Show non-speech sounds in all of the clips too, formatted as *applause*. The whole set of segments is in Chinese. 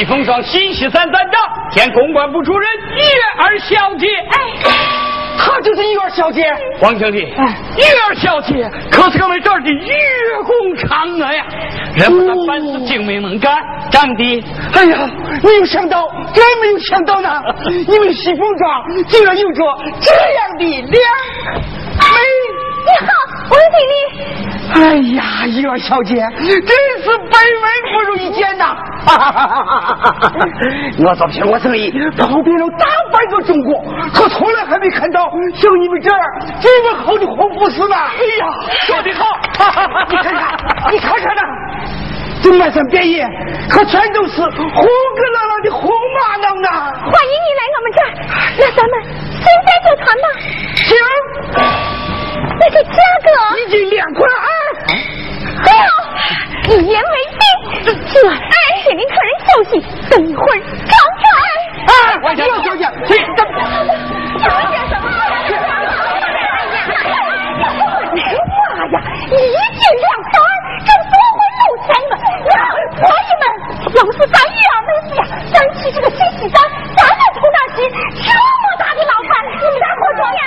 西风庄新喜三三长兼公关部主任月儿小姐。哎。她就是月儿小姐，王经理，月儿小姐可是我们这儿的月宫嫦娥呀，人不能凡事精明能干，长得，哎呀，没有想到，真没有想到呢，你们西风庄竟然有着这样的脸，美。你好，王经理。哎呀，月儿小姐，真！*laughs* 我昨天我生意跑遍了大半个中国，可从来还没看到像你们这儿这么好的红富士呢！哎呀，说的好！*laughs* 你看看，你看看呐，这满山遍野可全都是红格朗朗的红玛瑙呢！欢迎你来我们这儿，那咱们现在就谈吧。行。那个价格已经两块二，好，一言为定。今晚给您客人休息，等一会儿招转。哎，王小姐，小姐。小姐什么？妈呀，一斤两块二，这多会有钱吗？那婆姨们，要是咱月儿妹子呀，咱去这个新西山，咱能从那起？这么大的老板，你们大伙说呀？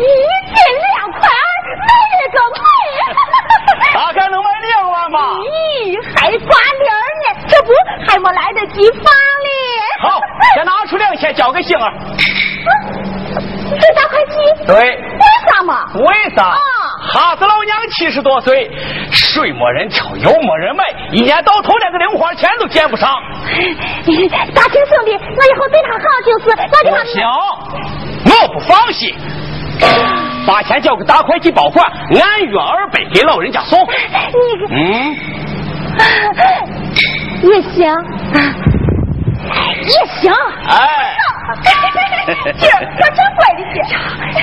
一斤两块二，卖了个美！大概能卖两万吧？咦，还挂零呢，这不还没来得及发呢。好，先拿出两千交给杏儿。这大会计？对。为啥嘛？为啥？哈子老娘七十多岁，水没人挑，油没人买，一年到头连个零花钱都见不上。*laughs* 大庆兄弟，我以后对他好就是。我不行，我不放心。把钱交给大会计保管，按月二百给老人家送。你嗯，*laughs* 也行。也行，哎，*laughs* 姐，我真乖的姐。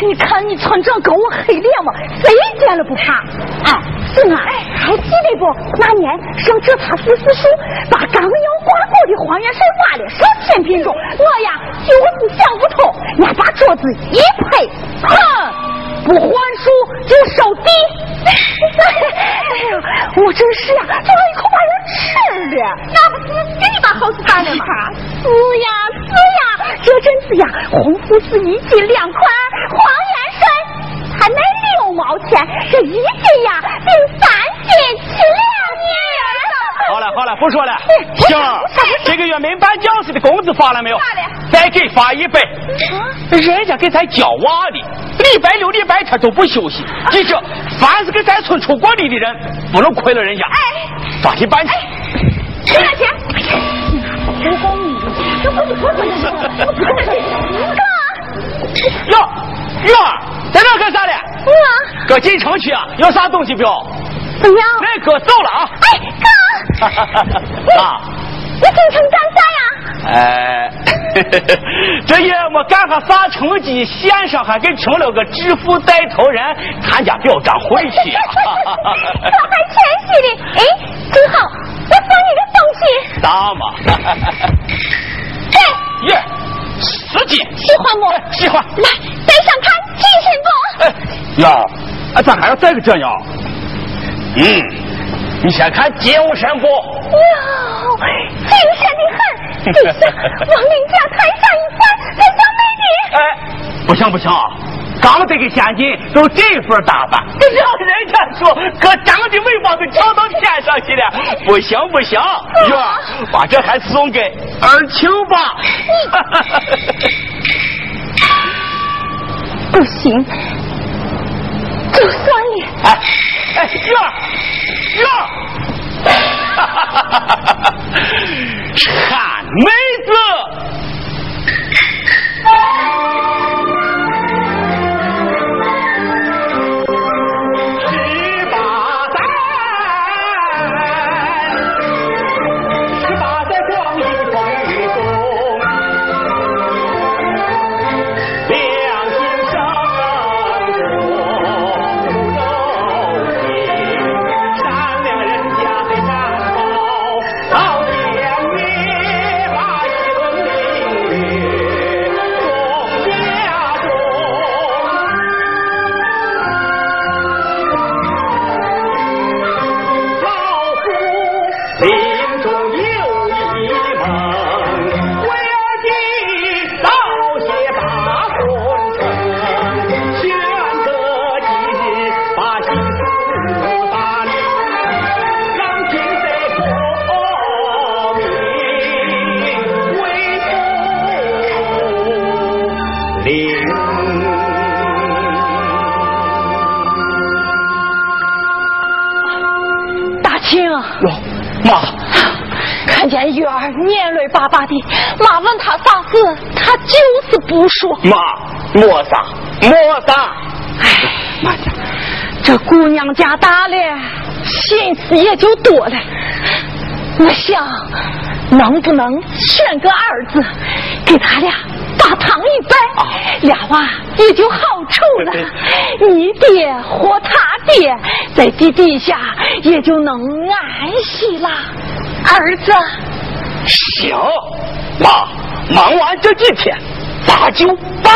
你看你村长跟我黑脸嘛，谁见了不怕？哎，是啊，还记得不？那年上这他四四树，把刚要挂钩的黄元帅挖了上天品中，我呀就是想不通，俺把桌子一拍，哼，不还书就收地。哎呀，我真是呀，就一口把人吃了，那不是给你把好事办了吗？是呀是呀，这阵子呀，红富是一斤两块，黄元帅还卖六毛钱，这一斤呀顶三斤七两年。好了好了，不说了。行，这个月民办教师的工资发了没有？发了。再给发一百。人家给咱教娃的，礼拜六礼拜天都不休息。记着，凡是给咱村出过力的人，不能亏了人家。哎，抓紧办去。多少钱？我告诉你，这不是婆婆的事，我不能给哥。哟哟，在这干啥嘞？我搁进城去啊，要啥东西不要？不要。那可走了啊。哎，哥。*laughs* 啊。你进城干啥呀？哎，*laughs* 这也没干上啥成绩，县上还给成了个致富带头人，参加表彰会去。这还谦虚的，哎，正好。我送你个东西。大嘛？对。耶，十斤。喜欢不？喜欢。来，戴上看，精神不？哎，呀，啊，咱还要带个这样。嗯，你先看精神不？哟，精神的很，就像 *laughs* 往人家台上一站，才像美女。哎，不行不行啊！刚这个现金都这份打扮，让人家说可长的尾巴都翘到天上去了，不行不行，月把这还送给二庆吧。*laughs* 不行，就算了。哎哎，月月，汉 *laughs* 妹子。看见月儿年累巴巴的，妈问他啥事，他就是不说。妈，莫啥，莫啥。哎，妈家，这姑娘家大了，心思也就多了。我想，能不能选个儿子，给他俩把堂一拜，啊俩娃也就好处了。你爹或他爹在地底下也就能安息了。儿子，行，妈，忙完这几天，咱就办。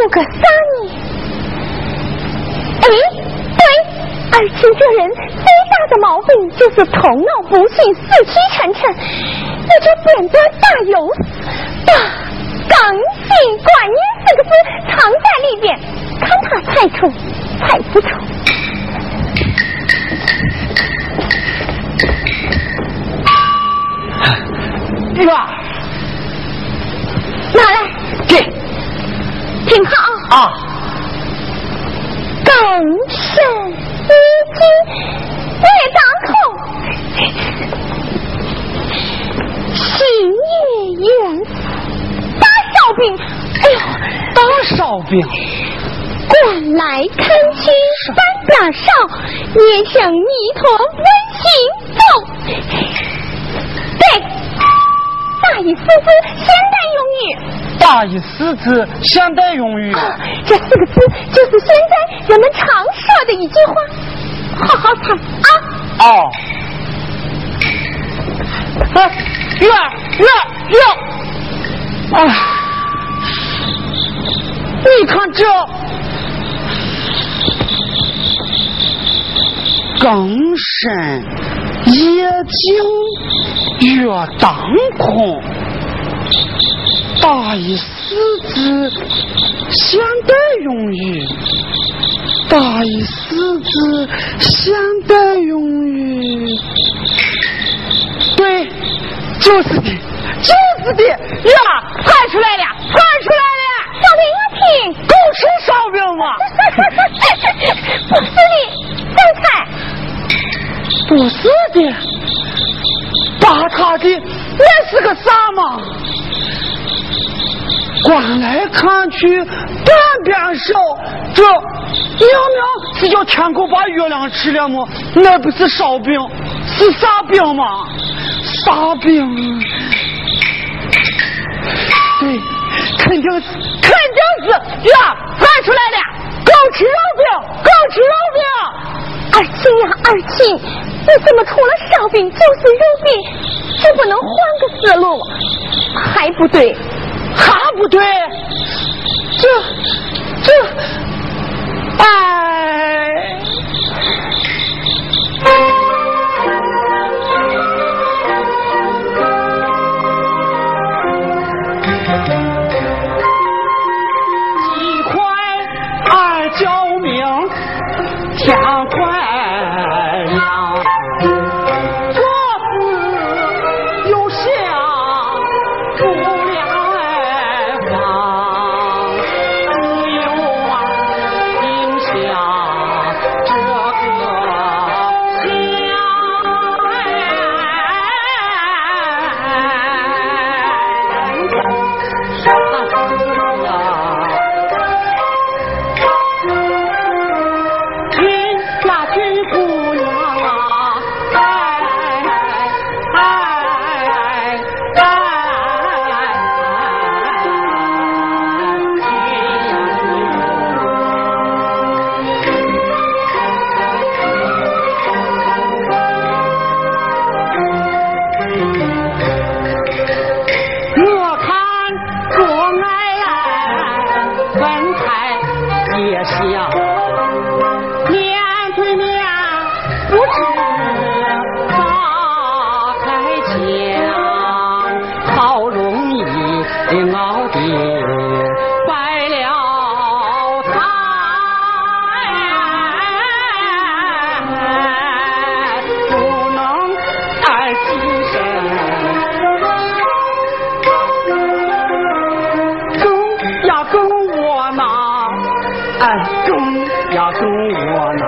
出个三呢？哎，对，二青这人最大的毛病就是头脑不行，死气沉沉。那就扁担大油把“刚性观念”四个字藏在里边，看他猜出猜不出。啊！更深一经夜当空，星夜圆大烧饼，哎呦，大烧饼，观来看去三大少，捏成泥坨温馨走。对，大意思是现代用语。大意思字现代用语。啊这四个字就是现在人们常说的一句话，好好猜啊！哦。哎，月儿月儿月儿，哎，你看这更深夜静月当空，大意思字现代用语，大意思字现代用语，对，就是的，就是的呀，猜出来了，猜出来了，小明我听，够吃烧饼吗？不是的，再猜，不是的，把他的那是个啥嘛？观来看去，半边少，这明明是叫天狗把月亮吃了么？那不是烧饼，是啥饼吗？啥饼？对，肯定是，肯定是呀！猜出来了，狗吃肉饼，狗吃肉饼。二青呀二青，你怎么除了烧饼就是肉饼？就不能换个思路？还不对，还不对，这这，哎，暗中呀跟我拿。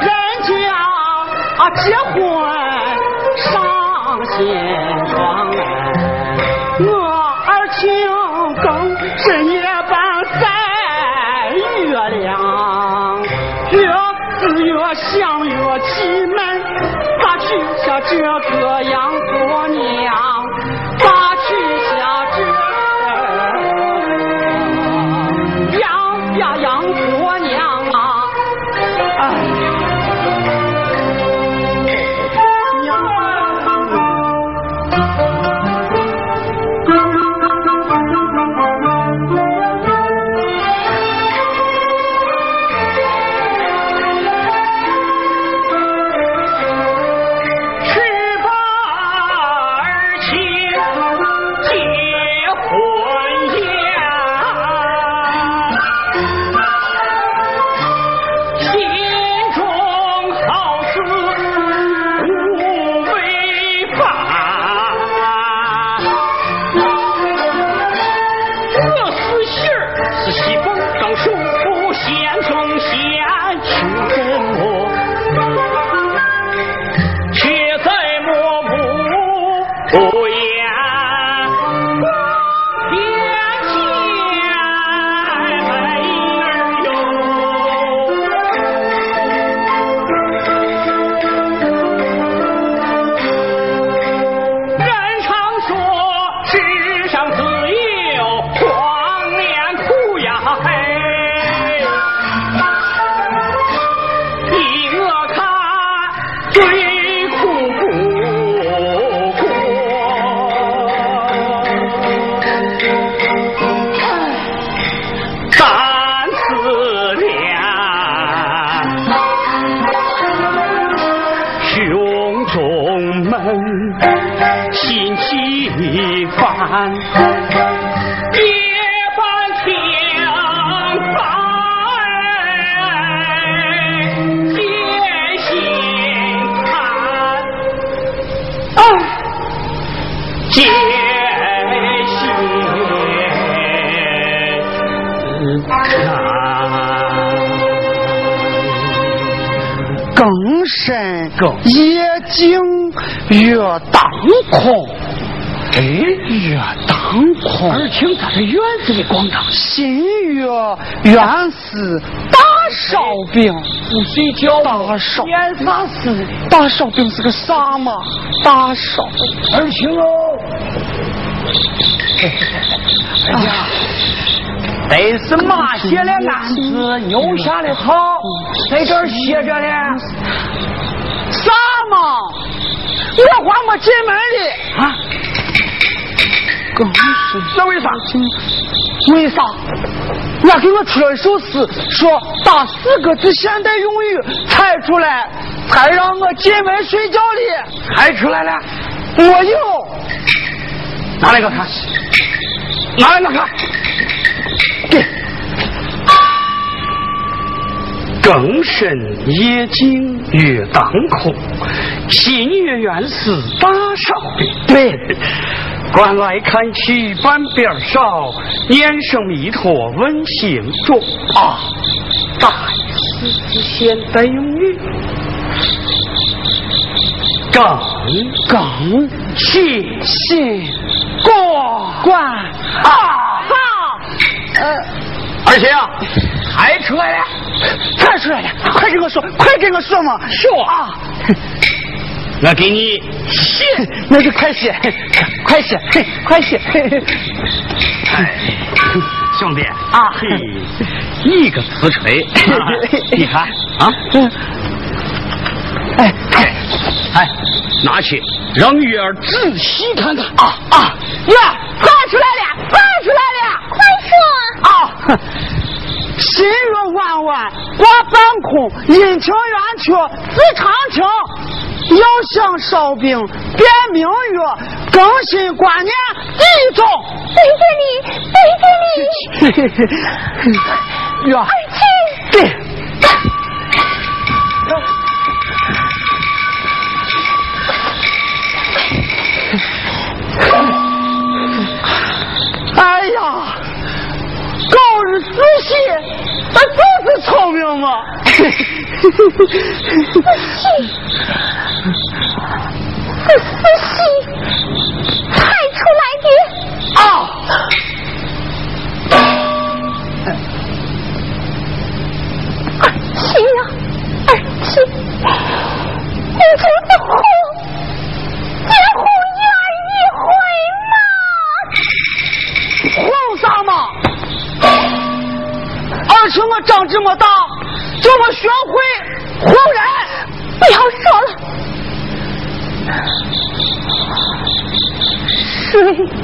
人家啊结婚上新床，我。他的园子的广场，新月原是大烧饼，不睡觉。大烧演啥事？大烧饼是个啥嘛？大烧。二青哦。哎呀，得是马写的案子，牛下的草，在这儿歇着呢。啥嘛？我还没进门哩啊！更是那为啥？为啥？那给我出了一首诗，说打四个字现代用语，猜出来，才让我进门睡觉哩。猜出来了？我有。拿来个看。拿来个看。给。更深夜静月当空，新月原是大烧的。对，关外看去半边少，念声弥陀问心中。啊，大师之现代用语，更更起心过关啊！好，呃，而且啊。还出来了，猜出来了，快跟我说，快跟我说嘛！说啊，我给你写，那就快写，快写，快写！哎，兄弟啊，嘿，一个瓷锤，*laughs* 你看啊，哎哎哎，拿去让月儿仔细看看啊啊！月画出来了，画出来了，快说啊！心月弯弯挂半空，阴晴圆缺自长情。要想烧饼变明月，更新观念第一招。谢谢你，谢谢你。嘿嘿嘿，月儿。对。哎呀！狗日死西，他就是聪明嘛！死西，死西派出来的啊！二七呀，二七，你真的。怎我长这么大怎么学会哄人不要说了。水 *laughs*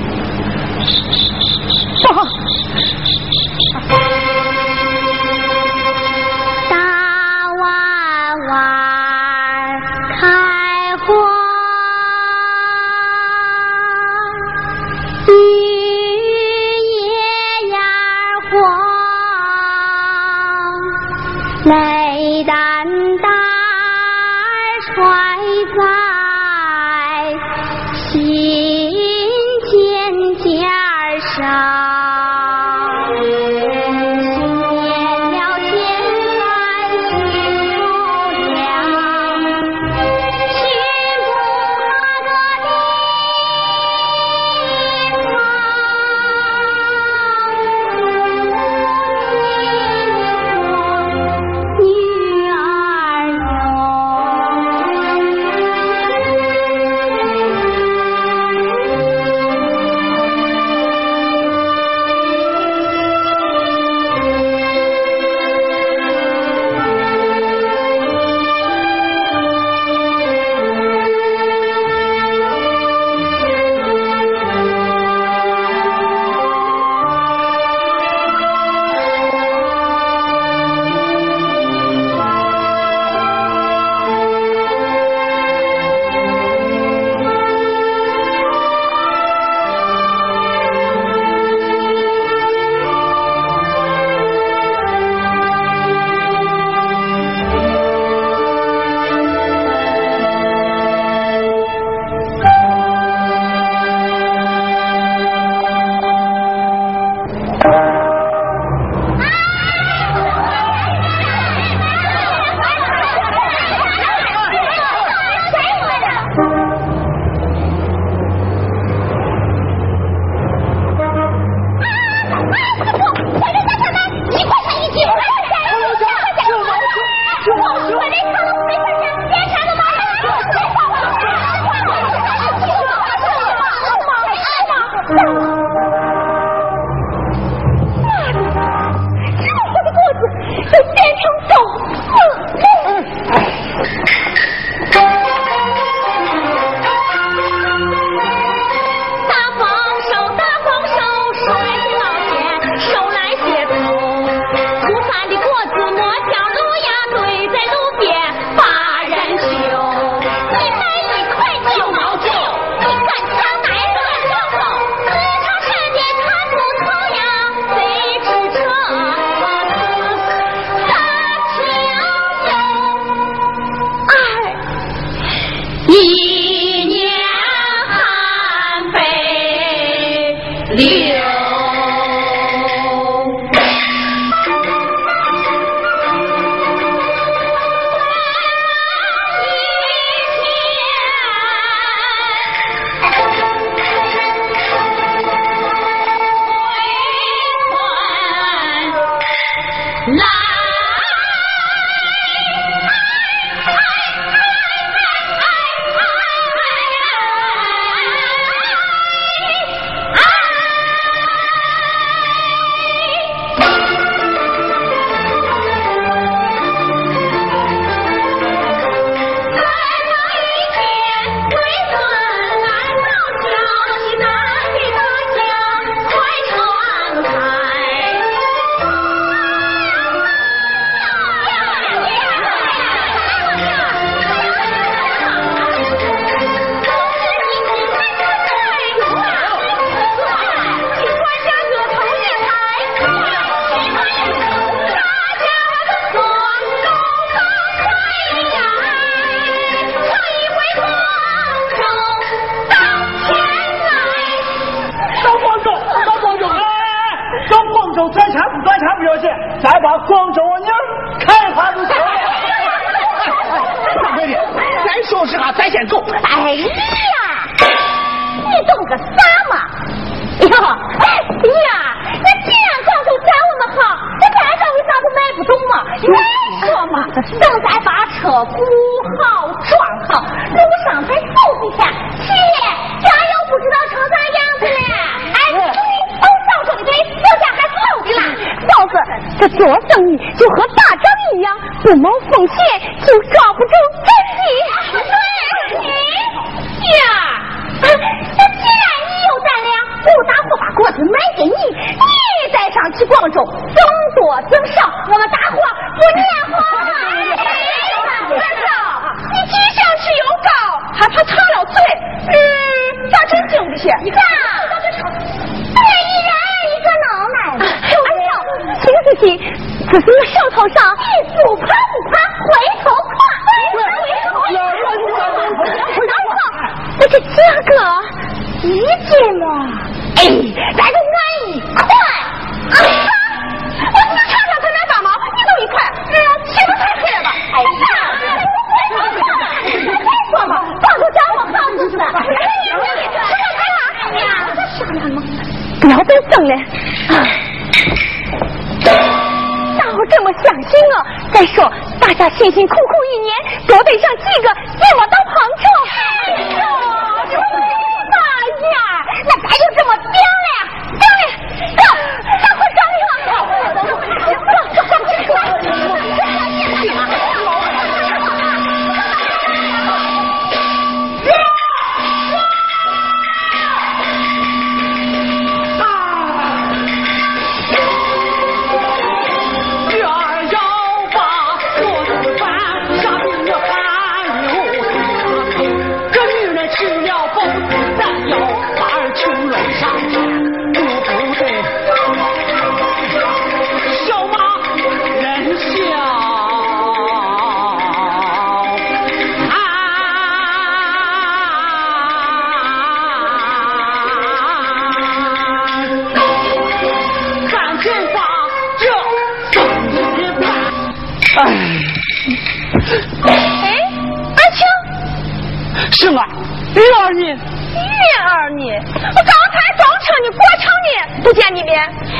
我刚才装车，你过程呢，不见你面。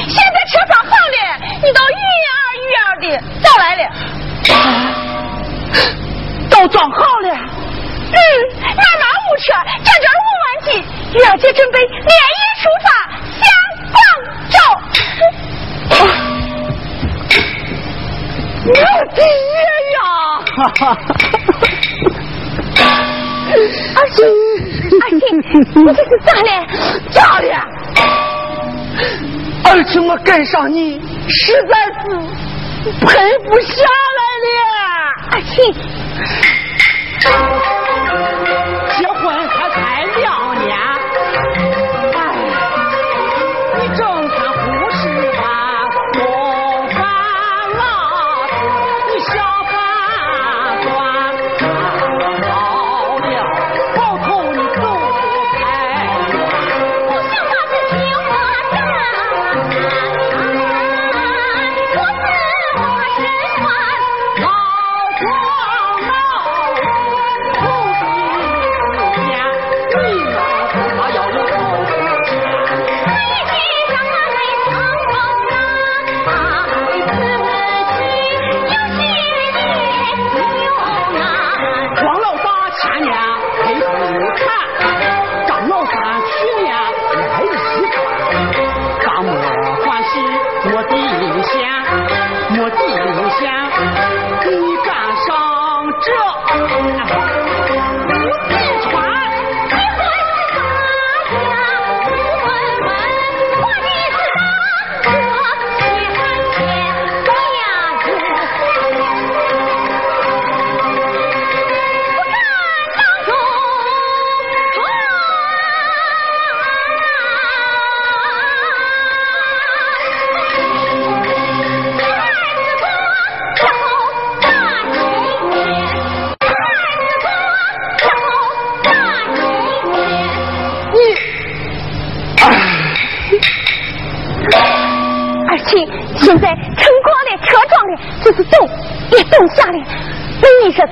现在车装好了，你都雨儿雨儿的，早来了。都装好了。嗯，满马五车，这就是五万斤。两姐准备连夜出发，下广州。我爹呀！哈哈哈哈哈！二姐。二庆我这是咋了咋了而且我跟上你实在是赔不下来了二庆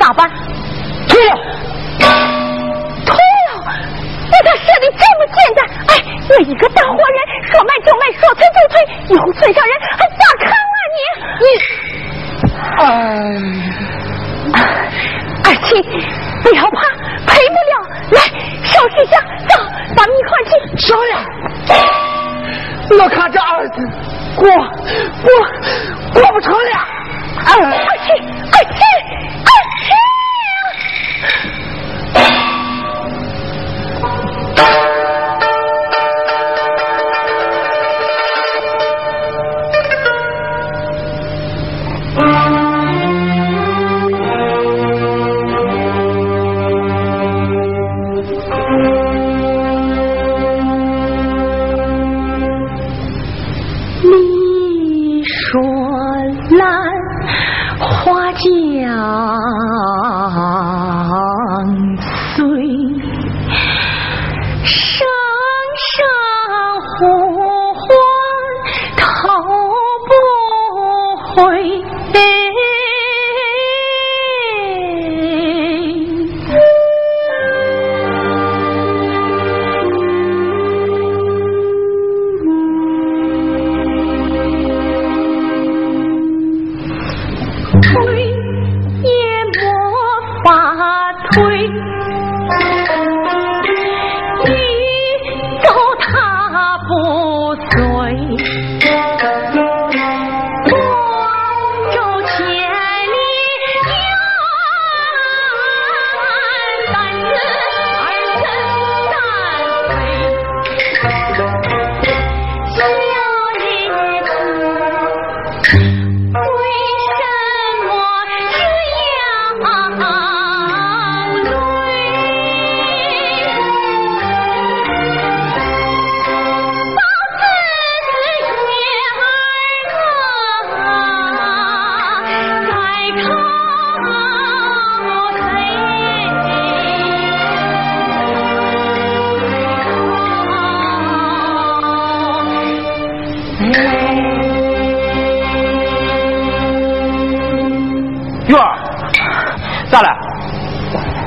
咋办？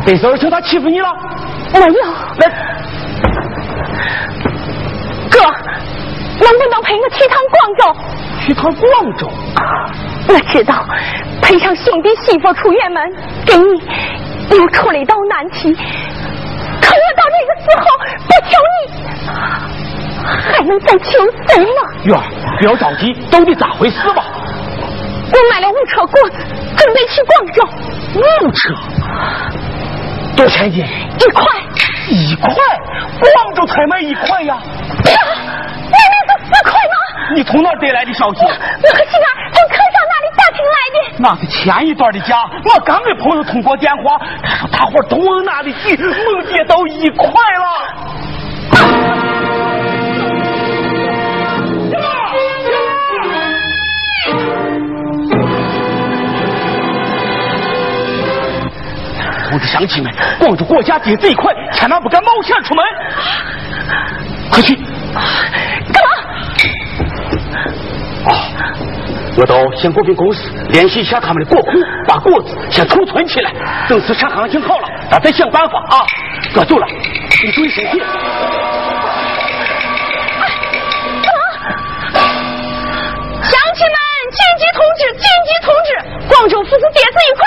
这时候成他欺负你了？没有。那，哥，能不能陪我去趟广州？去趟广州？我知道，陪上兄弟媳妇出远门，给你又出了一道难题。可我到这个时候不求你，还能再求谁呢？月儿，不要着急，到底咋回事吧？我买了五车果子，准备去广州。五车？多少钱一？一块。一块？广州才卖一块呀？明明是四块吗？你从哪得来的消息？我和星儿从客上那里打听来的。那是前一段的假，我刚给朋友通过电话，他说大伙都往那里挤，能接到一块了。乡亲们，广州国家跌这一块，千万不敢冒险出门。快去！干嘛？哦，我到县果品公司联系一下他们的果库，把果子先储存起来。等市场行情好了，咱再想办法啊！哥，走了，你注意身体。乡亲们，紧急通知！紧急通知！广州父子跌子一块！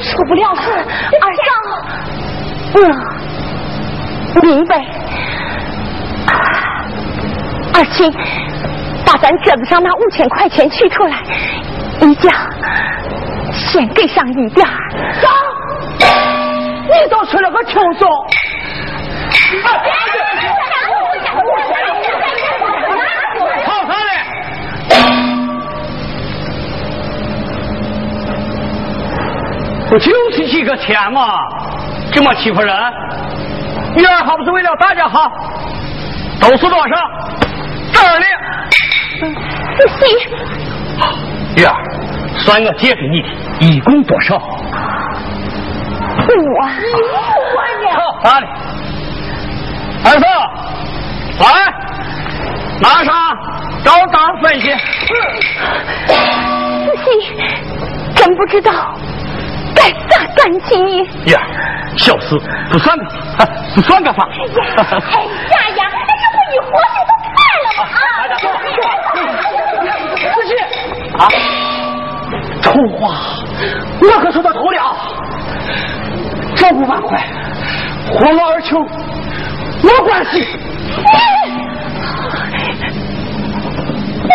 是出不了事？二嫂，嗯，明白。二亲，把咱桌子上那五千块钱取出来，一家先给上一点儿。走，你倒出了个轻松。不就是几个钱吗？这么欺负人？女儿好不是为了大家好，都是多少？这儿呢？不行。女儿，算我借给你的，一共多少？五万。五万呀！好？儿子，来，拿上照单分析。不行，真不知道感情你。呀，小事不算个，不算个啥。哎呀，哎呀呀，这不你活就都快了吗？啊！出去啊！丑话，我可说到头了。这五万块，活了二秋。没关系。你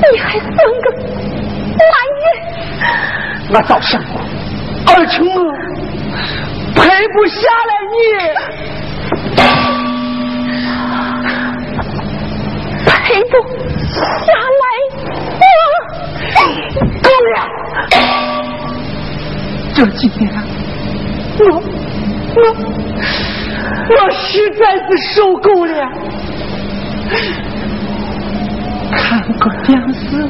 你你还算个男人？我早想过，而且我配不下来你，配不下来我。够了，这几年。我我我实在是受够了，看个电视，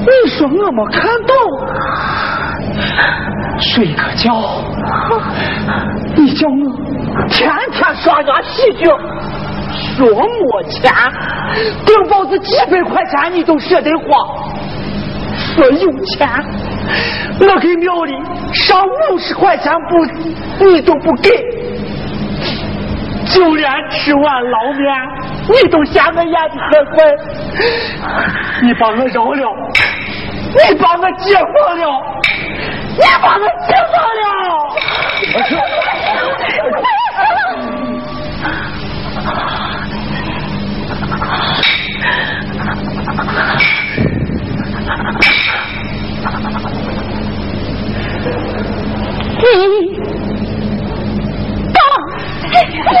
你说我没看懂，睡个觉，你叫我天天刷牙洗脚，说没钱，顶包子几百块钱你都舍得花，说有钱。我给庙里上五十块钱不，你都不给；就连吃碗捞面，你都嫌我眼子很坏。你把我饶了，你把我解放了，你把我解放了。你到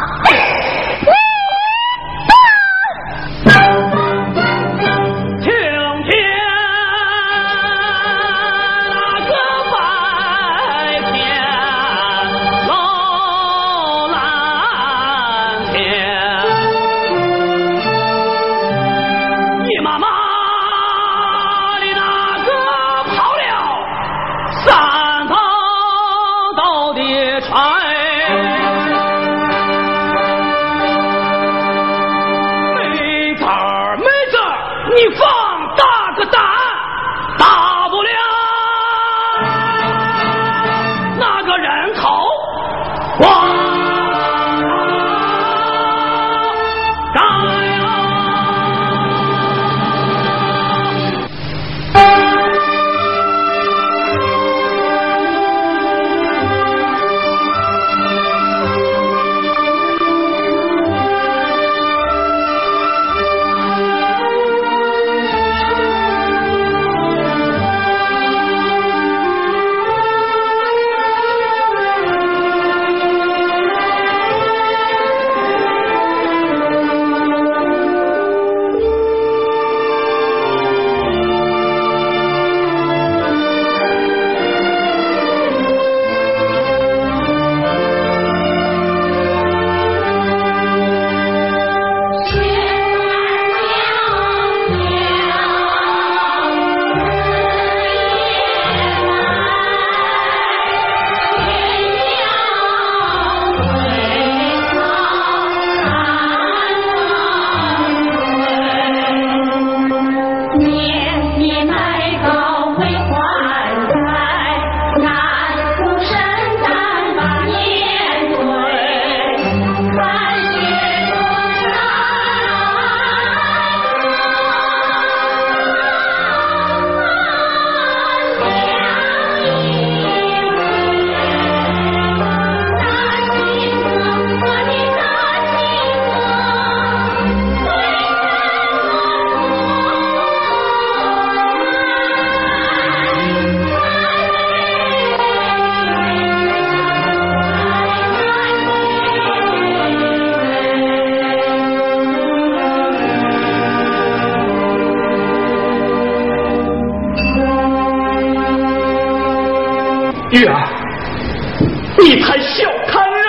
你太小看人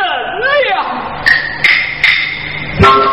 了！*laughs*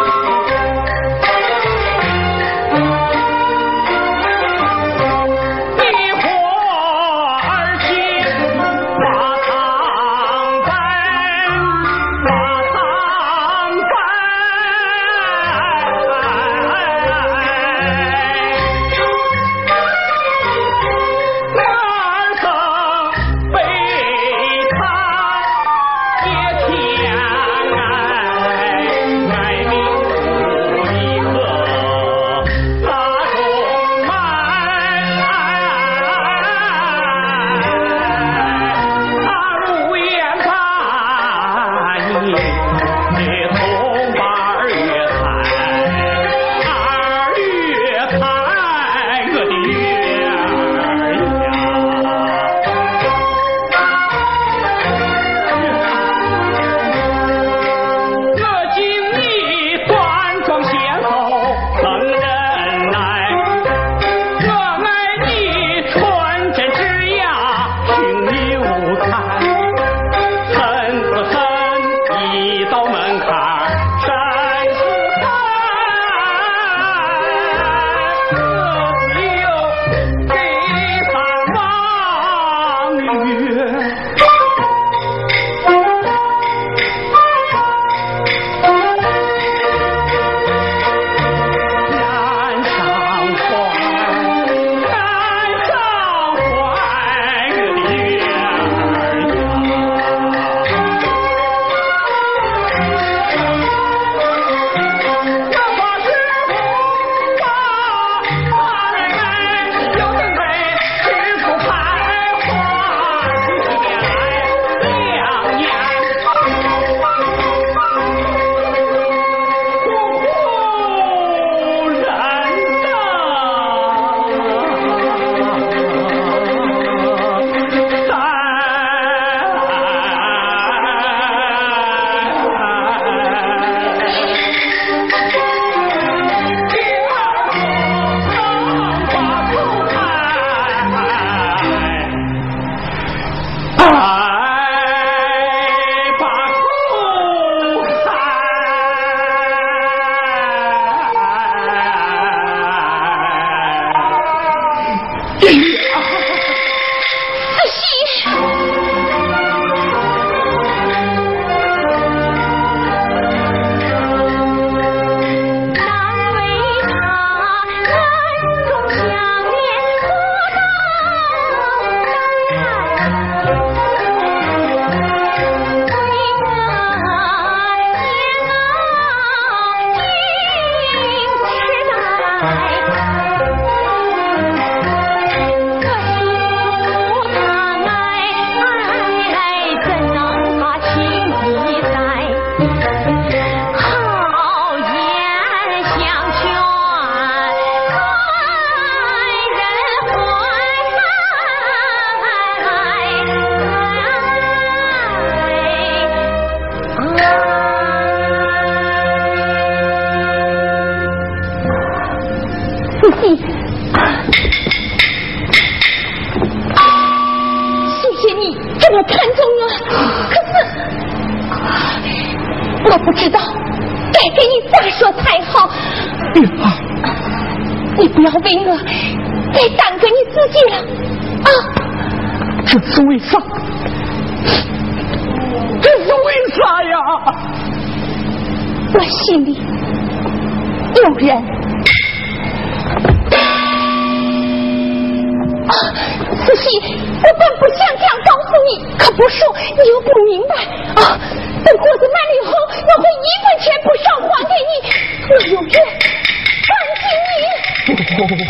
以后我会一分钱不少还给你，我永远感激你。不不不。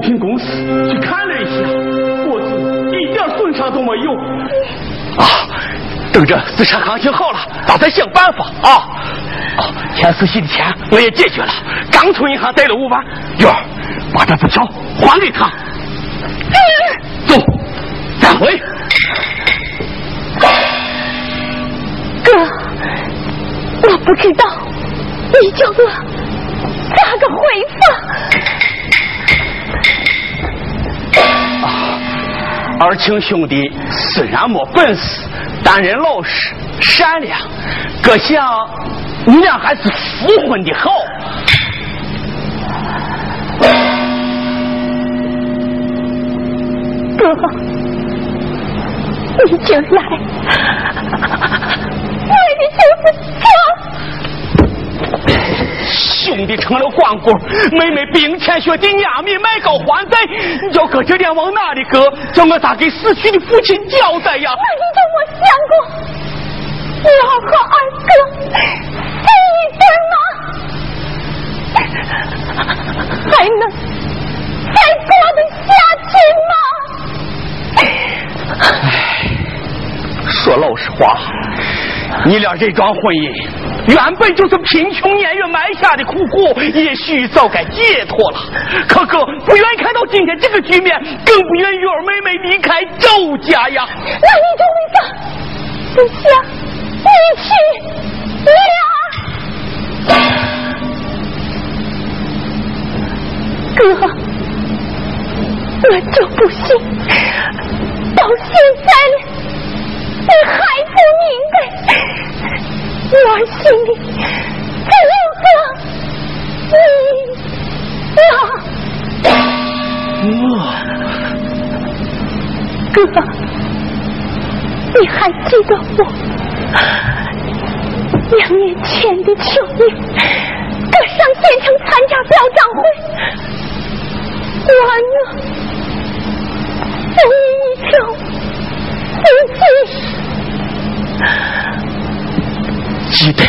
品公司去看了一下，果子一点损伤都没有。啊，等着市场行情好了，咱再想办法啊！啊，钱四喜的钱我也解决了，刚从银行贷了五万，月儿把这支票还给他。走，再回。哥，我不知道你叫我咋个回法。二庆兄弟虽然没本事，但人老实善良，哥想你俩还是复婚的好。哥，你就来，为的就是这。兄弟成了光棍，妹妹冰天雪地娘米卖高还债，你叫哥这脸往哪里搁？叫我咋给死去的父亲交代呀？那你就没想过，要和二哥？还能还过得下去吗？唉，说老实话，你俩这桩婚姻原本就是贫穷年月埋下的苦果，也许早该解脱了。可哥不愿意看到今天这个局面，更不愿月儿妹妹离开周家呀。那你就为啥不想一起俩？哥，我就不信。到现在了，你还不明白，我心里只有个你呀。哥，你还记得我？两年前的秋天，我？上县城参加表彰会，完了。给你一条飞机，记得。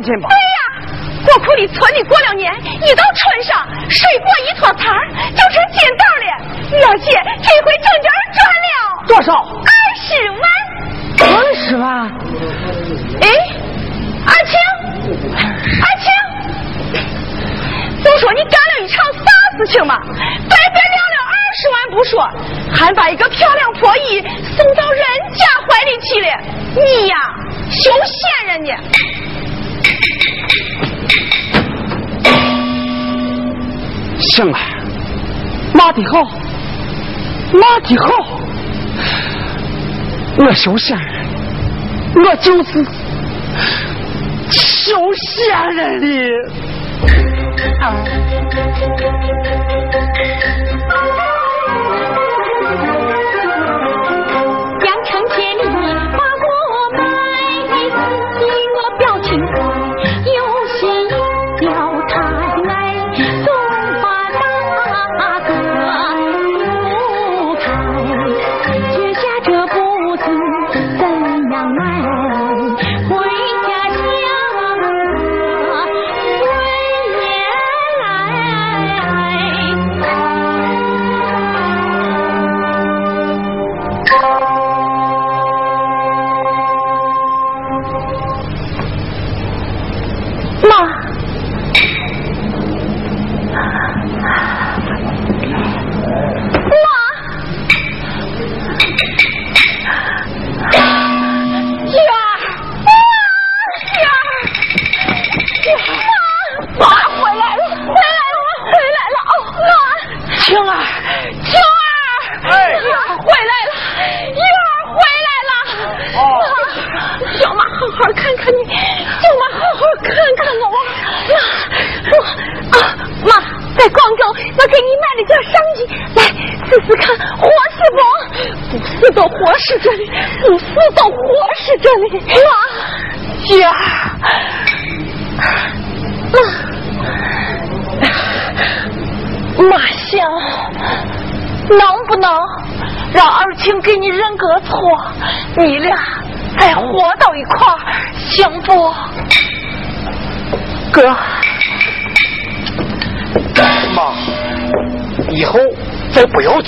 年那五万斤吧？小仙人，我就是小仙人的。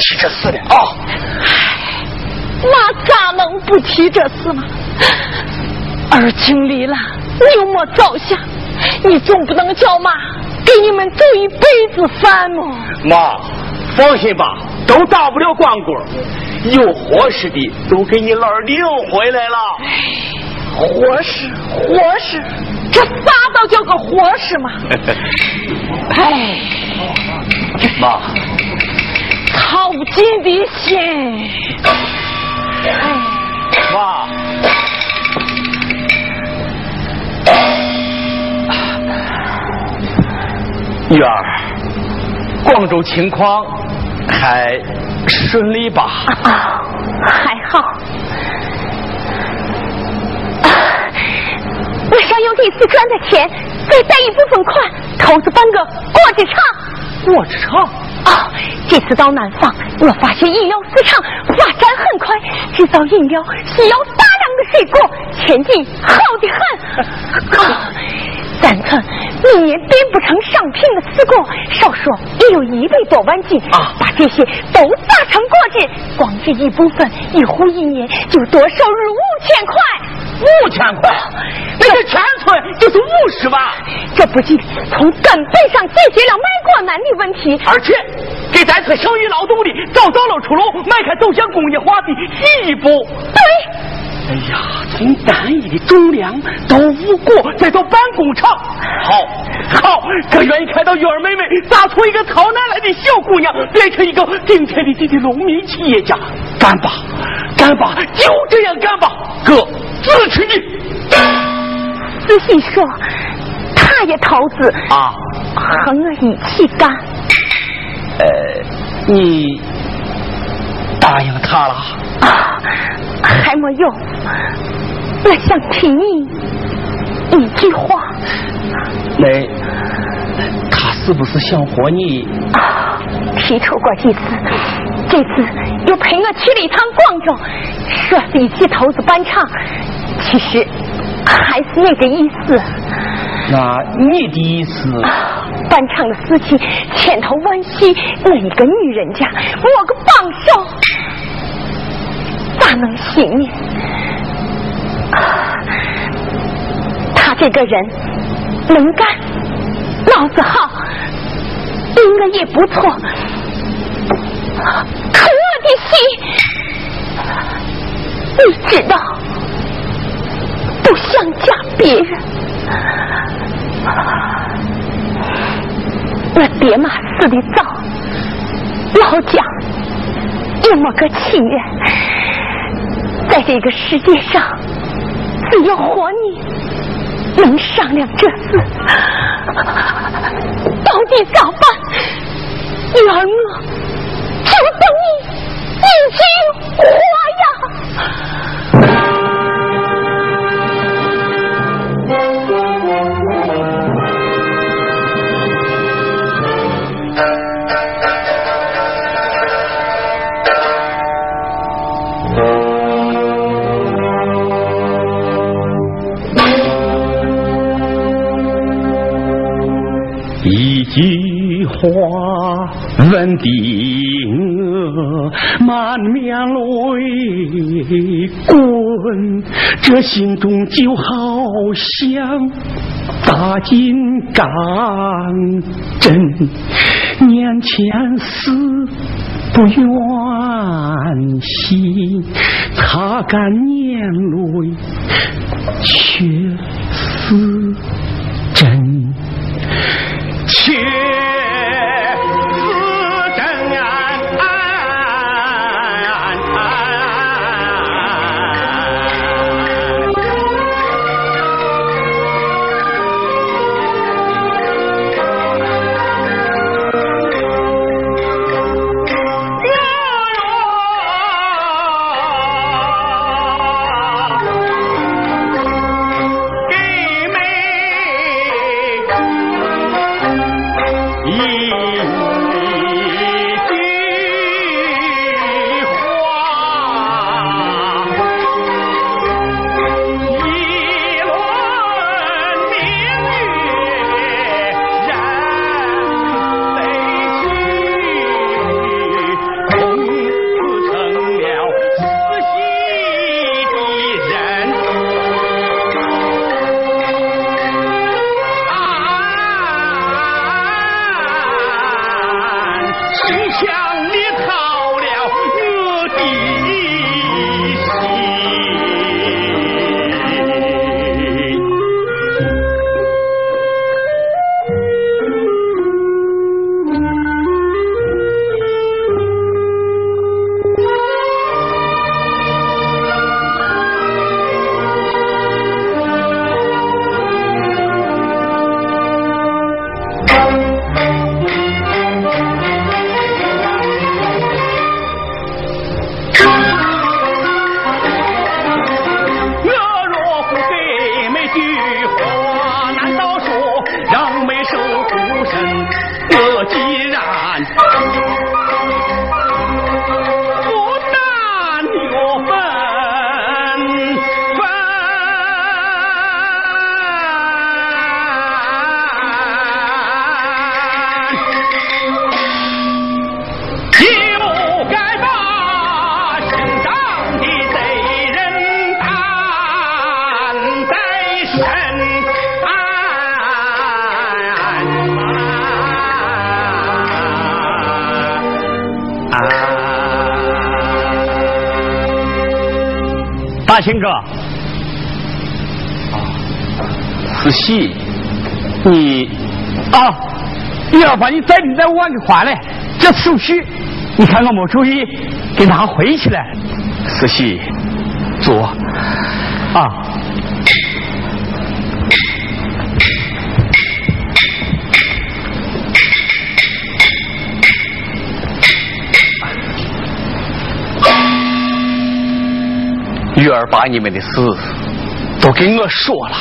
提这事的啊！妈咋能不提这事嘛？二青离了，你又没着想，你总不能叫妈给你们做一辈子饭嘛？妈，放心吧，都打不了光棍，有合适的都给你老儿领回来了。活事，活事，这啥都叫个活事嘛？*laughs* 哎，妈，操尽的心。哎，妈，月儿，广州情况还顺利吧？啊，还好。啊我想用这次赚的钱，再贷一部分款，投资办个果汁厂。果汁厂。啊，这次到南方，我发现饮料市场发展很快，制造饮料需要大量的水果，前景好的很。啊，咱村每年变不成商品的水果，少说也有一百多万斤啊把这些都榨成果汁，光这一部分，一户一年就多收入五千块。五千块，那这全村就是五十万，这不仅从根本上解决了卖果难的问题，而且给咱村剩余劳动力找到了出路，迈开走向工业化的第一步。对，哎呀，从单一的种粮到五谷，再到办工厂，好，好，可愿意看到月儿妹妹咋从一个曹奶奶的小姑娘变成一个顶天立地的农民企业家？干吧，干吧，就这样干吧，哥支持你。仔细说，他也投资啊，和我一起干。呃，你答应他了？啊，还没有。我想听你一句话。那他是不是想和你？啊，提出过几次，这次又陪我去了一趟广州，说是一起投资办厂，其实还是那个意思。那你的意思？办厂的事情千头万绪，我一个女人家，我个帮手，咋能行呢？他这个人能干，脑子好，对我也不错，可我的心，你知道，不想嫁别人。我爹妈死的早，老家也没个亲人，在这个世界上，只有活你能商量这事，到底咋办？女儿我心中就好像打金钢针，年前死不愿心，擦干大兴哥，思喜，你啊，你要把你在你在碗给还了，这手续你看我没注意给拿回去了。思喜，坐啊。玉儿把你们的事都跟我说了，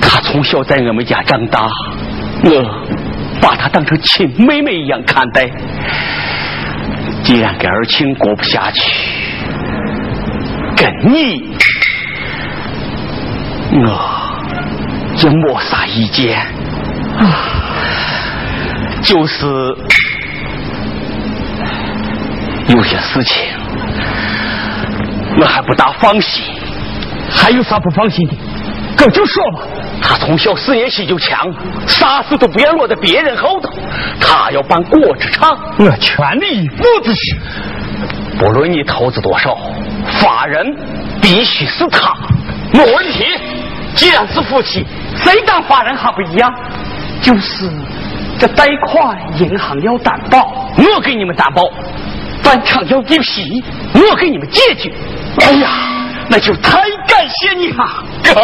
她从小在我们家长大，我把她当成亲妹妹一样看待。既然跟儿亲过不下去，跟你，我也没啥意见，就是有些事情我还不大放心。还有啥不放心的？哥就说吧。他从小四年级就强，啥事都不愿落在别人后头。他要办果汁厂，我全力以赴之去。不论你投资多少，法人必须是他，没问题。既然是夫妻，谁当法人还不一样？就是这贷款，银行要担保，我给你们担保；办厂要地皮，我给你们解决。哎呀，那就太感谢你了，哥。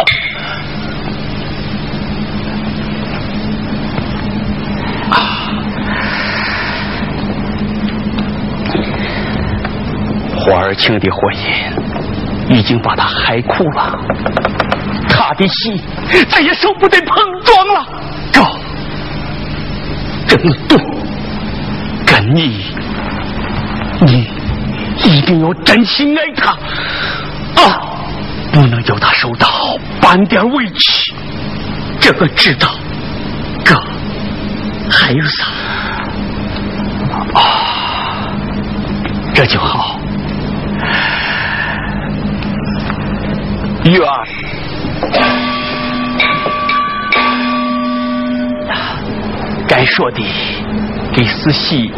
啊！花儿清的婚姻已经把他害苦了，他的心再也受不得碰撞了。哥，真对，跟你，你一定要真心爱他啊！不能叫他受到半点委屈。这个知道，哥。还有啥？啊，这就好。月儿，该说的给四喜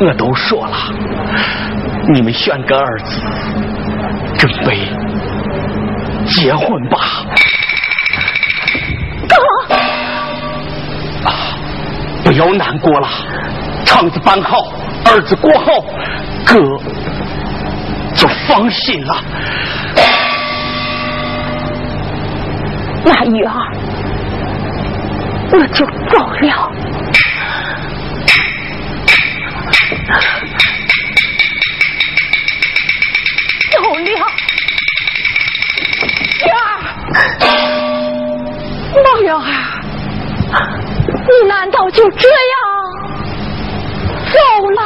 我都说了，你们选个儿子，准备结婚吧。哥。啊不要难过了，厂子办好，儿子过好，哥就放心了。那玉儿，我就走了。走了，玉儿，老幺儿。你难道就这样走了？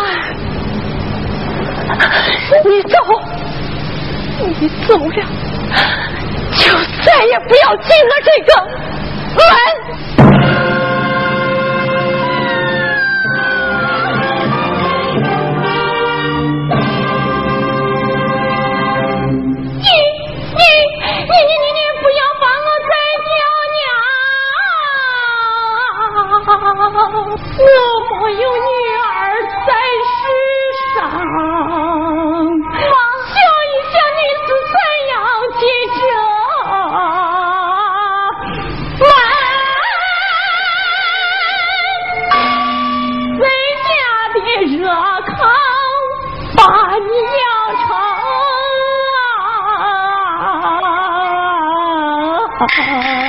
你走，你走了，就再也不要进了这个门。我没有女儿在世上，想一想你是怎样接着谁家的热炕把你养成啊。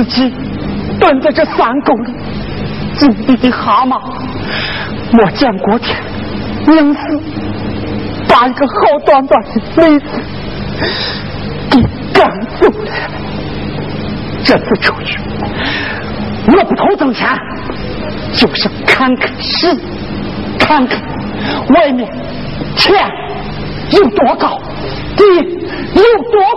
自己蹲在这山沟里，井里的蛤蟆没见过天，硬是把一个好端端的妹子给赶走了。这次出去，我不图挣钱，就是看看戏，看看外面天有多高，地有多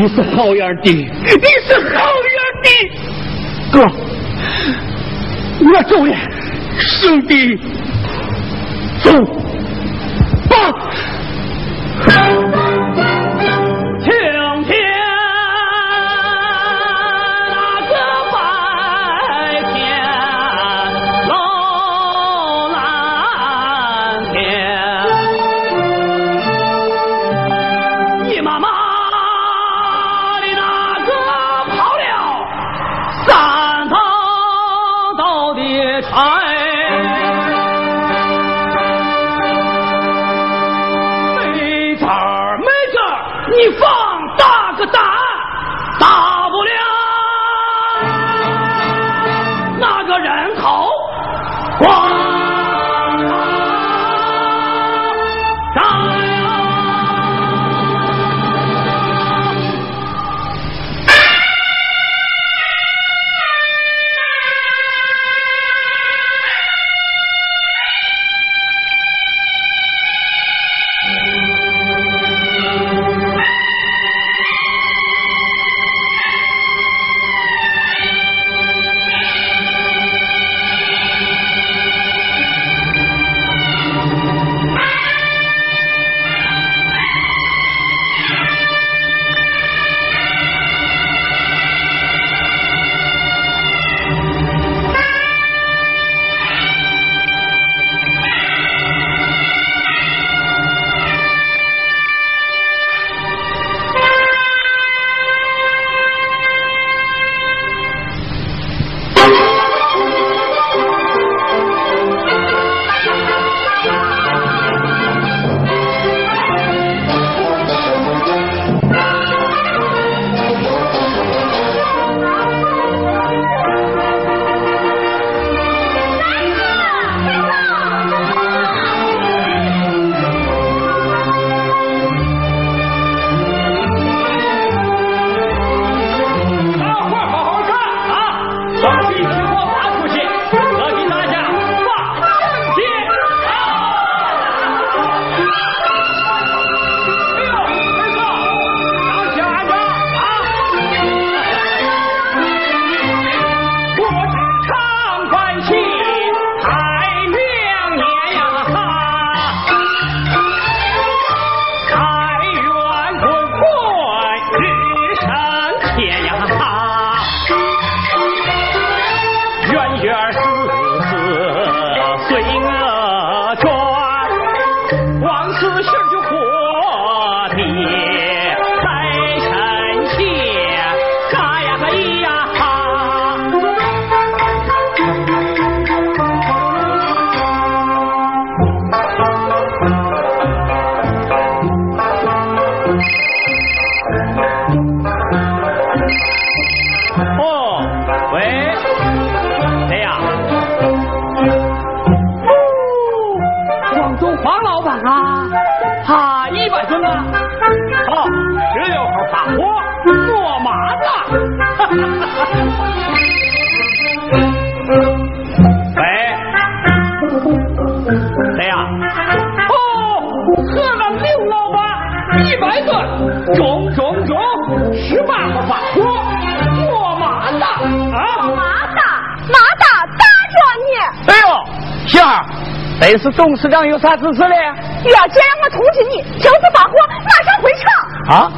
你是好样的，你是好样的，哥，我走了，兄弟，董事长有啥指示嘞？月姐让我通知你，停止发货，马上回厂。啊？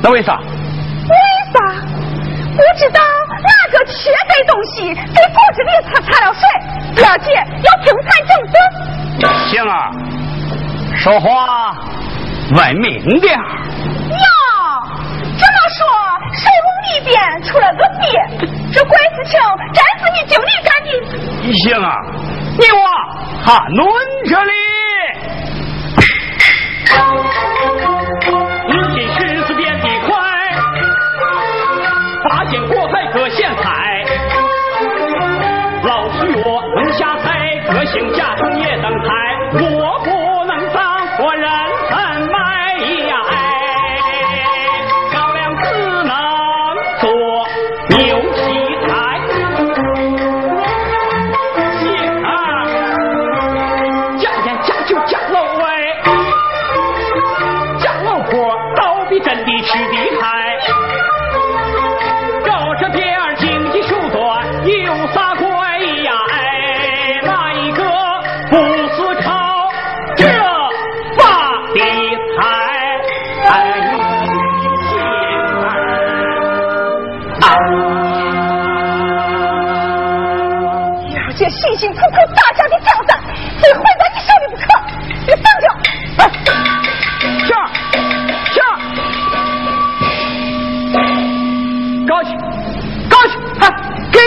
那为啥？为啥？不知道哪个缺德东西给骨子里擦擦了水，月姐要停产整顿。行啊，说话文明点儿。哟，这么说水瓮里边出了个鳖，这怪事情真是你经理干的？杏儿，你娃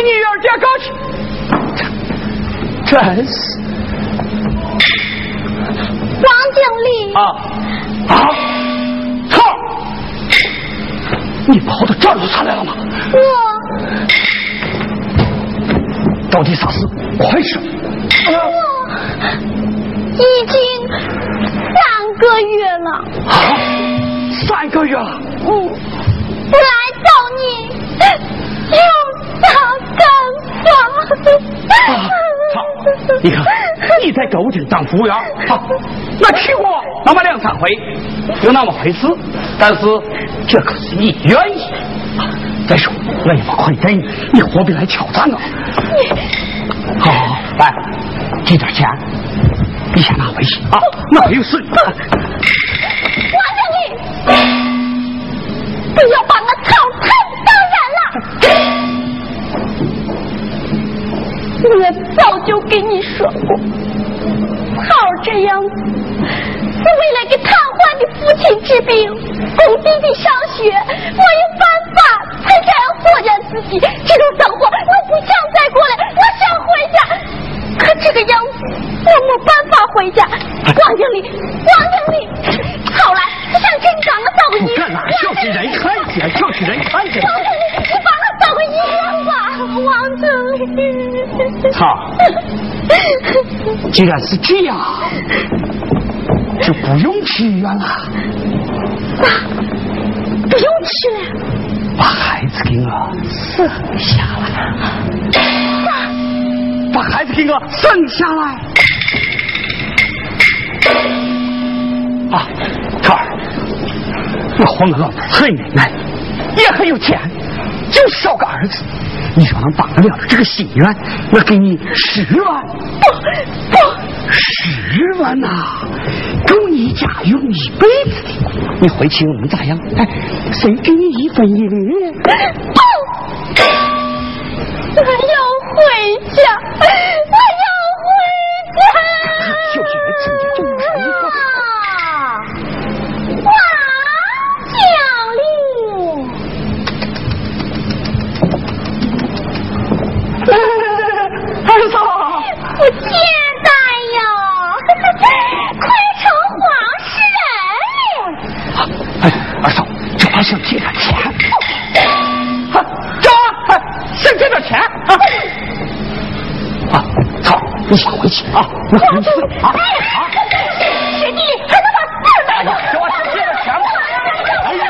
给你月儿家高去。真是王经理，啊啊！操！你跑到这儿来来了吗？我到底啥事？快说！我已经三个月了，啊，三个月了。嗯，我来找你，有啥干法？啊，操！你看，你在购进当服务员，好，那去过那么两三回，有那么回事。但是这可是你愿意。啊再说，我也不亏待你，你何必来挑战呢？好好好，来，这点钱，你先拿回去啊，那有事。王经理，不要把我操太当然了。我就跟你说过，好这样子是为了给瘫痪的父亲治病，供弟弟上学，我有办法才这样作践自己。这种生活我不想再过了，我想回家。可这个样子，我没办法回家。王经理，王经理，好了，我想请你帮我找个医干嘛？就是人看见，就是人看见。操！既然是这样，就不用去医院了，爸不用去了。把孩子给我生下来，爸把孩子给我生下来。啊，这儿，我和我老婆很恩爱，也很有钱，就少个儿子。你说能帮得了这个心愿，我给你十万。不不，十万呐、够你家用一辈子的。你回去我们咋样？哎，谁给你一分一厘？不，我要哎呀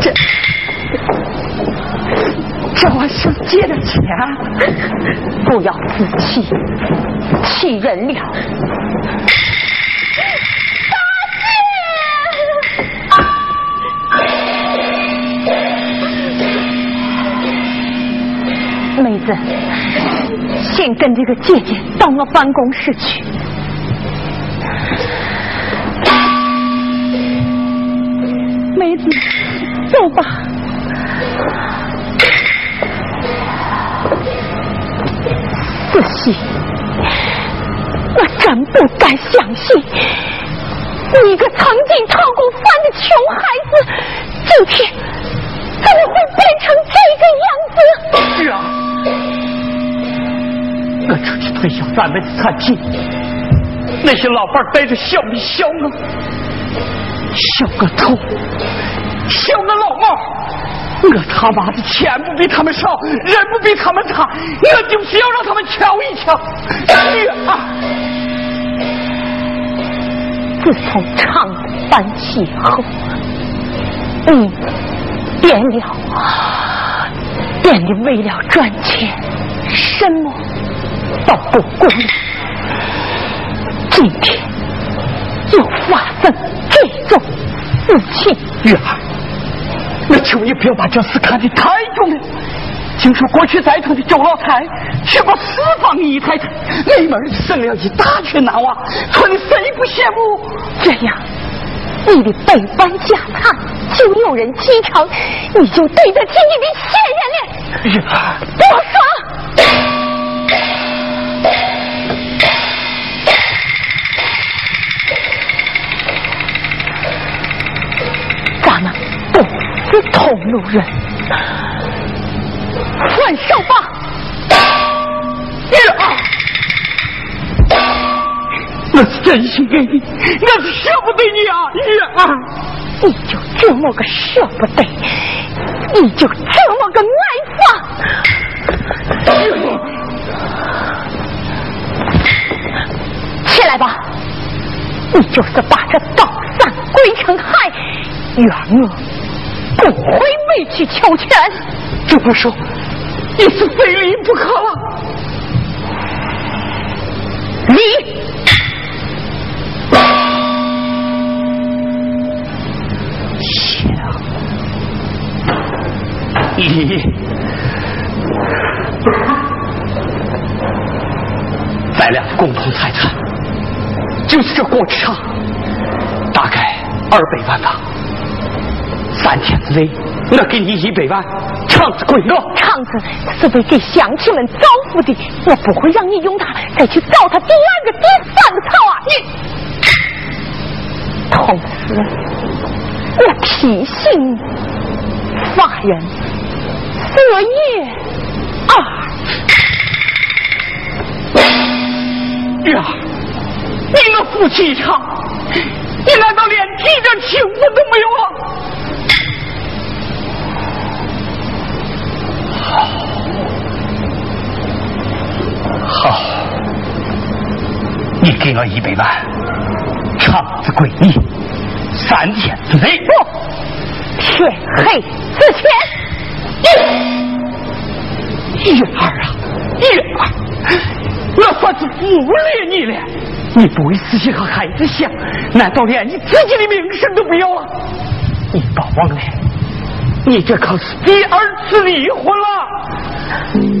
这这我是借的钱不要自弃气人了跟这个姐姐到我办公室去。妹子，走吧。那些老板带着笑你笑呢，笑个头，笑个老帽。我他妈的钱不比他们少，人不比他们差，我就是要让他们瞧一瞧。啊！自从厂子搬起后，你变了啊，变得为了赚钱，什么都不顾了。今天又发生这种事情，月儿，我求你不要把这事看得太重了。听说过去在场的周老太去过四方姨太太，那门生了一大群男娃，村里谁不羡慕？这样你的百般家产就有人继承，你就对得起你的先人了。月儿，不说。咱们不是同路人，还手吧！月儿，我是真心给你，我是舍不得你啊，月儿。你就这么个舍不得，你就这么个爱放。起来吧，你就是把这高山归成海，愿我不会委曲求全。这么说，也是非离不可了。你。你，咱俩共同财产就是这果汁厂，大概二百万吧。三天之内，我给你一百万，厂子归我。厂子是为给乡亲们造福的，我不会让你用它再去找他第二个、第三个草啊！你，同时，我提醒你，法人色业二。呀，你们夫妻一场，你难道连这点情分都没有了？好，你给我一百万，厂子归你，三天之内不，天黑之前。月儿啊，月儿，我算是服了你了。你不为自己和孩子想，难道连你自己的名声都不要了？你别忘了，你这可是第二次离婚了。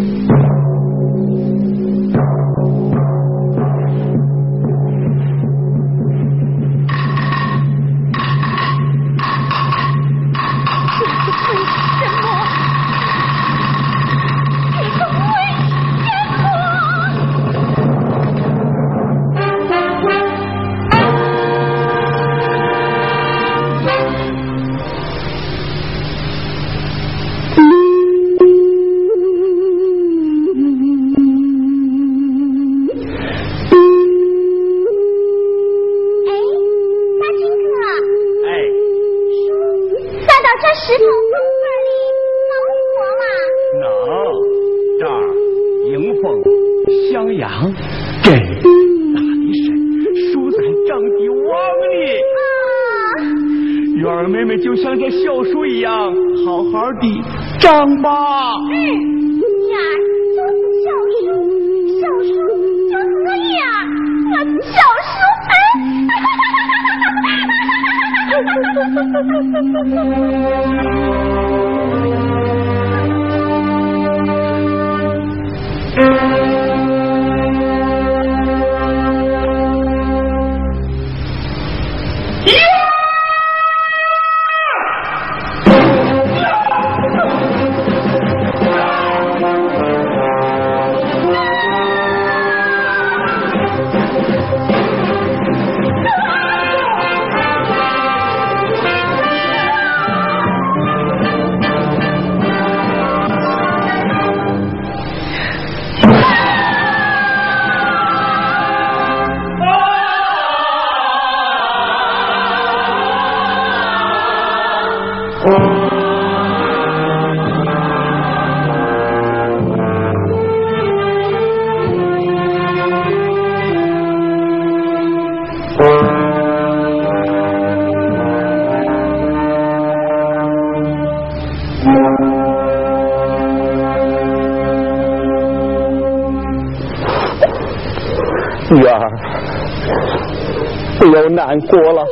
难过了，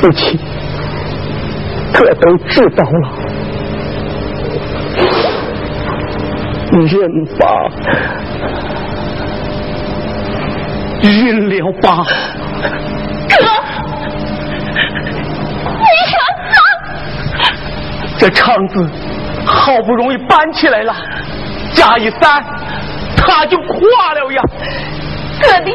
父亲，可都知道了，你认吧，认了吧，哥，你认吧，这厂子好不容易搬起来了，家一三，他就垮了呀，哥的。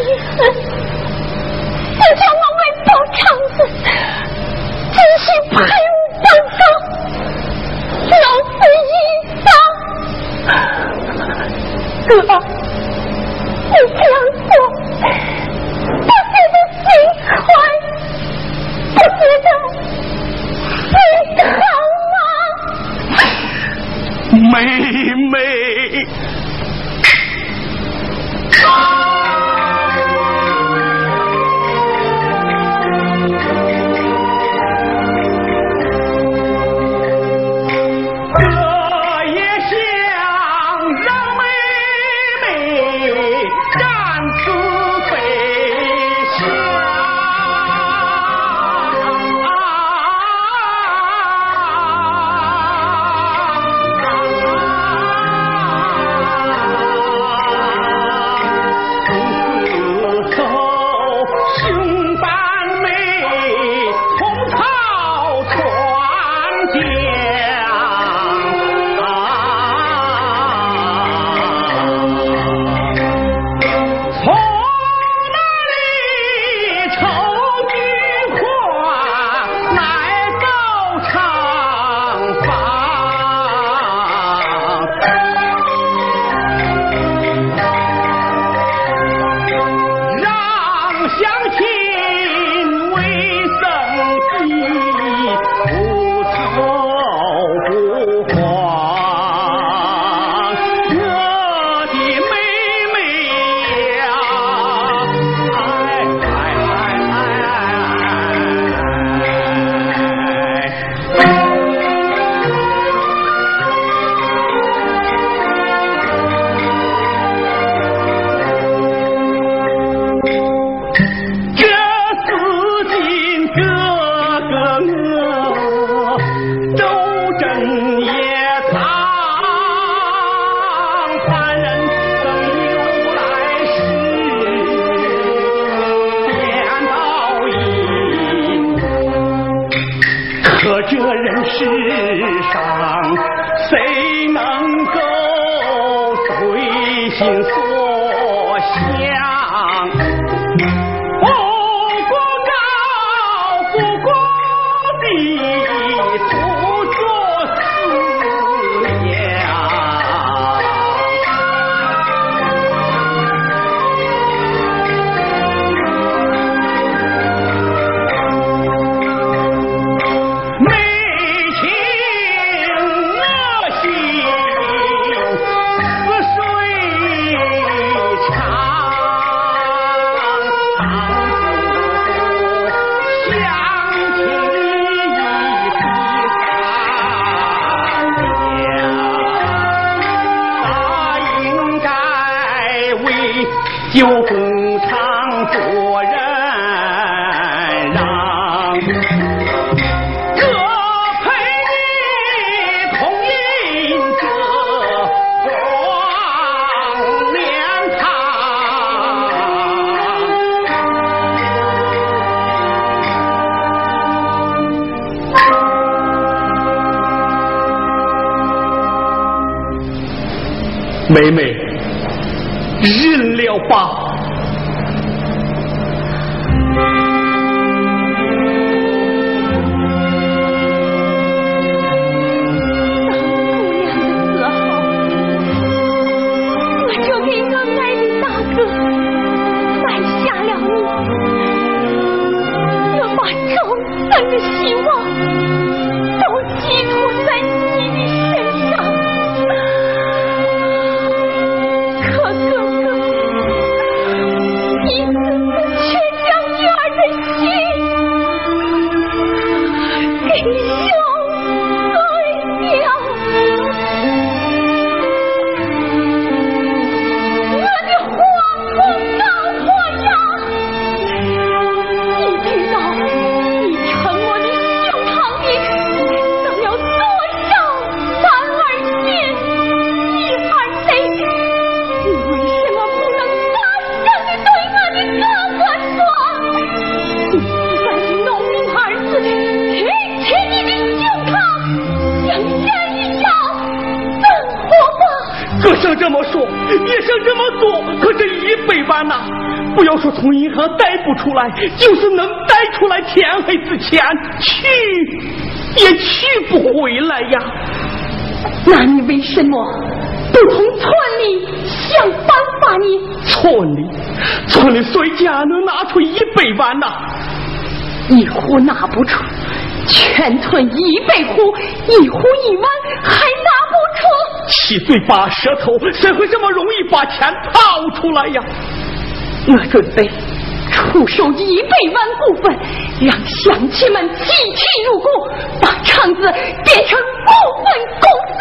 美美出。七嘴八舌头，谁会这么容易把钱掏出来呀？我准备。出售一百万股份，让乡亲们集体入股，把厂子变成股份公司。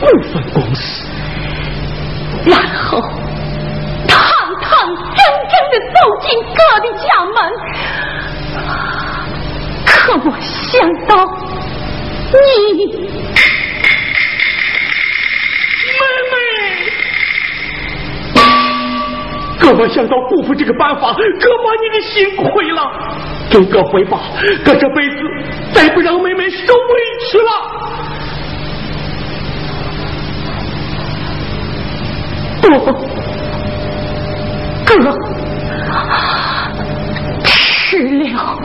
股份公司，然后堂堂正正的走进哥的家门。可我想到你。没想到辜负这个办法，哥把你的心亏了。给哥回吧，哥这辈子再不让妹妹受委屈了。不，哥，吃了，